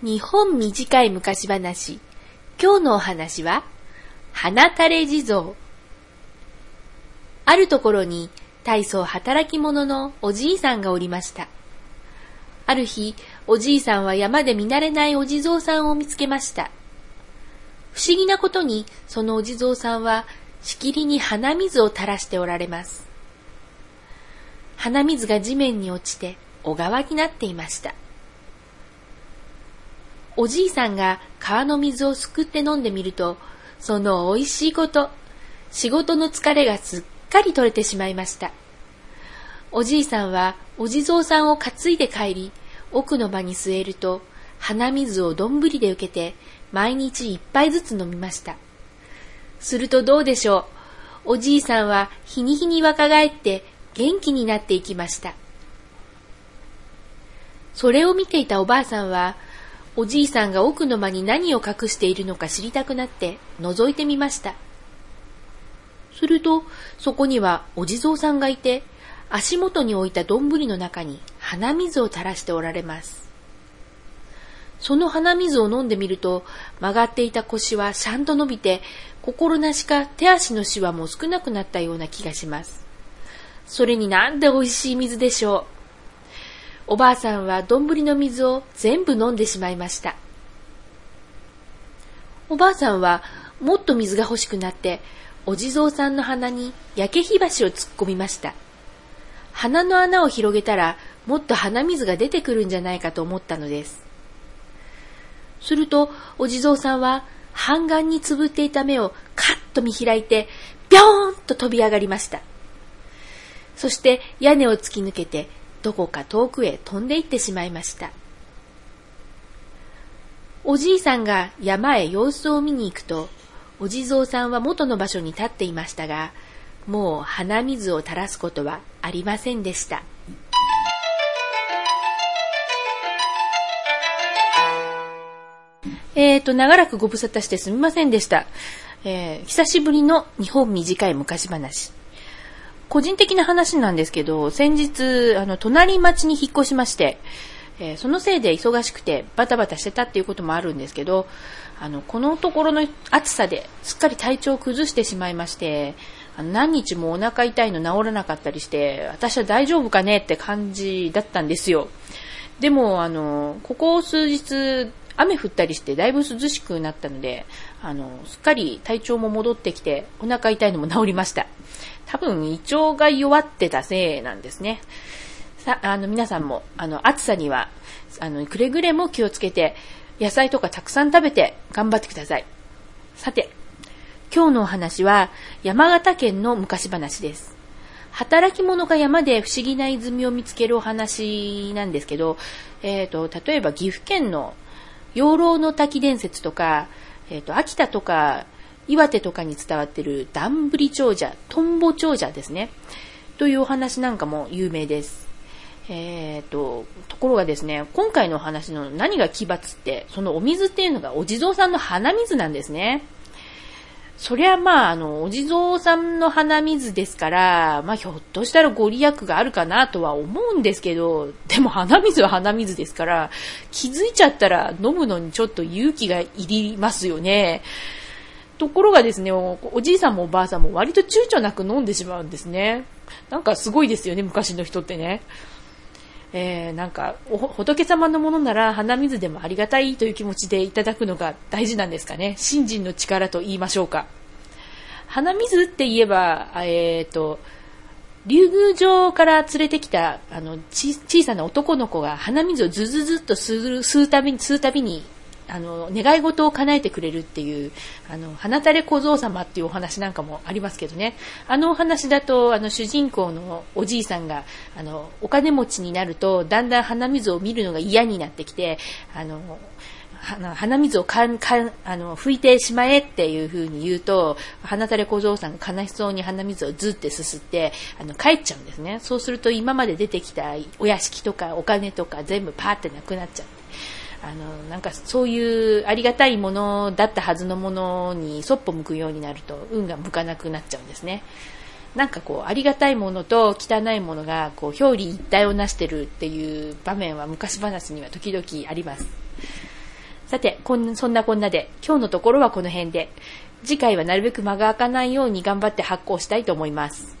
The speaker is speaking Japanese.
日本短い昔話。今日のお話は、花垂れ地蔵。あるところに大層働き者のおじいさんがおりました。ある日、おじいさんは山で見慣れないお地蔵さんを見つけました。不思議なことに、そのお地蔵さんは、しきりに鼻水を垂らしておられます。鼻水が地面に落ちて小川になっていました。おじいさんが川の水をすくって飲んでみると、その美味しいこと、仕事の疲れがすっかり取れてしまいました。おじいさんはお地蔵さんを担いで帰り、奥の場に据えると、鼻水をどんぶりで受けて、毎日一杯ずつ飲みました。するとどうでしょう？おじいさんは日に日に若返って元気になっていきました。それを見ていたおばあさんは、おじいさんが奥の間に何を隠しているのか知りたくなって覗いてみました。すると、そこにはお地蔵さんがいて、足元に置いた丼の中に鼻水を垂らしておられます。その鼻水を飲んでみると、曲がっていた腰はしゃんと伸びて、心なしか手足のシワも少なくなったような気がします。それになんで美味しい水でしょう？おばあさんは丼の水を全部飲んでしまいました。おばあさんはもっと水が欲しくなって、お地蔵さんの鼻に焼け火箸を突っ込みました。鼻の穴を広げたらもっと鼻水が出てくるんじゃないかと思ったのです。すると、お地蔵さんは半眼につぶっていた目をカッと見開いて、ぴょーんと飛び上がりました。そして屋根を突き抜けてどこか遠くへ飛んで行ってしまいました。おじいさんが山へ様子を見に行くと、お地蔵さんは元の場所に立っていましたが、もう鼻水を垂らすことはありませんでした。えーと、長らくご無沙汰してすみませんでした。えー、久しぶりの日本短い昔話。個人的な話なんですけど、先日、あの、隣町に引っ越しまして、えー、そのせいで忙しくてバタバタしてたっていうこともあるんですけど、あの、このところの暑さですっかり体調を崩してしまいまして、あの何日もお腹痛いの治らなかったりして、私は大丈夫かねって感じだったんですよ。でも、あの、ここ数日、雨降ったりしてだいぶ涼しくなったので、あの、すっかり体調も戻ってきて、お腹痛いのも治りました。多分胃腸が弱ってたせいなんですね。さ、あの皆さんも、あの暑さには、あの、くれぐれも気をつけて、野菜とかたくさん食べて頑張ってください。さて、今日のお話は山形県の昔話です。働き者が山で不思議な泉を見つけるお話なんですけど、えっ、ー、と、例えば岐阜県の養老の滝伝説とか、えっ、ー、と、秋田とか岩手とかに伝わってるダンブリ長者、トンボ長者ですね。というお話なんかも有名です。えーと、ところがですね、今回のお話の何が奇抜って、そのお水っていうのがお地蔵さんの鼻水なんですね。そりゃまあ、あの、お地蔵さんの鼻水ですから、まあひょっとしたらご利益があるかなとは思うんですけど、でも鼻水は鼻水ですから、気づいちゃったら飲むのにちょっと勇気がいりますよね。ところがですね、おじいさんもおばあさんも割と躊躇なく飲んでしまうんですね。なんかすごいですよね、昔の人ってね。えー、なんか、仏様のものなら鼻水でもありがたいという気持ちでいただくのが大事なんですかね。信心の力と言いましょうか。鼻水って言えば、えっ、ー、と、竜宮城から連れてきた、あの、小さな男の子が鼻水をずずずっと吸うたびに、吸うたびにあの、願い事を叶えてくれるっていう、あの、花垂れ小僧様っていうお話なんかもありますけどね。あのお話だと、あの、主人公のおじいさんが、あの、お金持ちになると、だんだん鼻水を見るのが嫌になってきて、あの、鼻水をかんかんあの拭いてしまえっていう風に言うと、花垂れ小僧さんが悲しそうに鼻水をずってすすって、あの、帰っちゃうんですね。そうすると今まで出てきたお屋敷とかお金とか全部パーってなくなっちゃって。あの、なんかそういうありがたいものだったはずのものにそっぽ向くようになると運が向かなくなっちゃうんですね。なんかこう、ありがたいものと汚いものがこう表裏一体をなしてるっていう場面は昔話には時々あります。さて、こんそんなこんなで、今日のところはこの辺で、次回はなるべく間が空かないように頑張って発行したいと思います。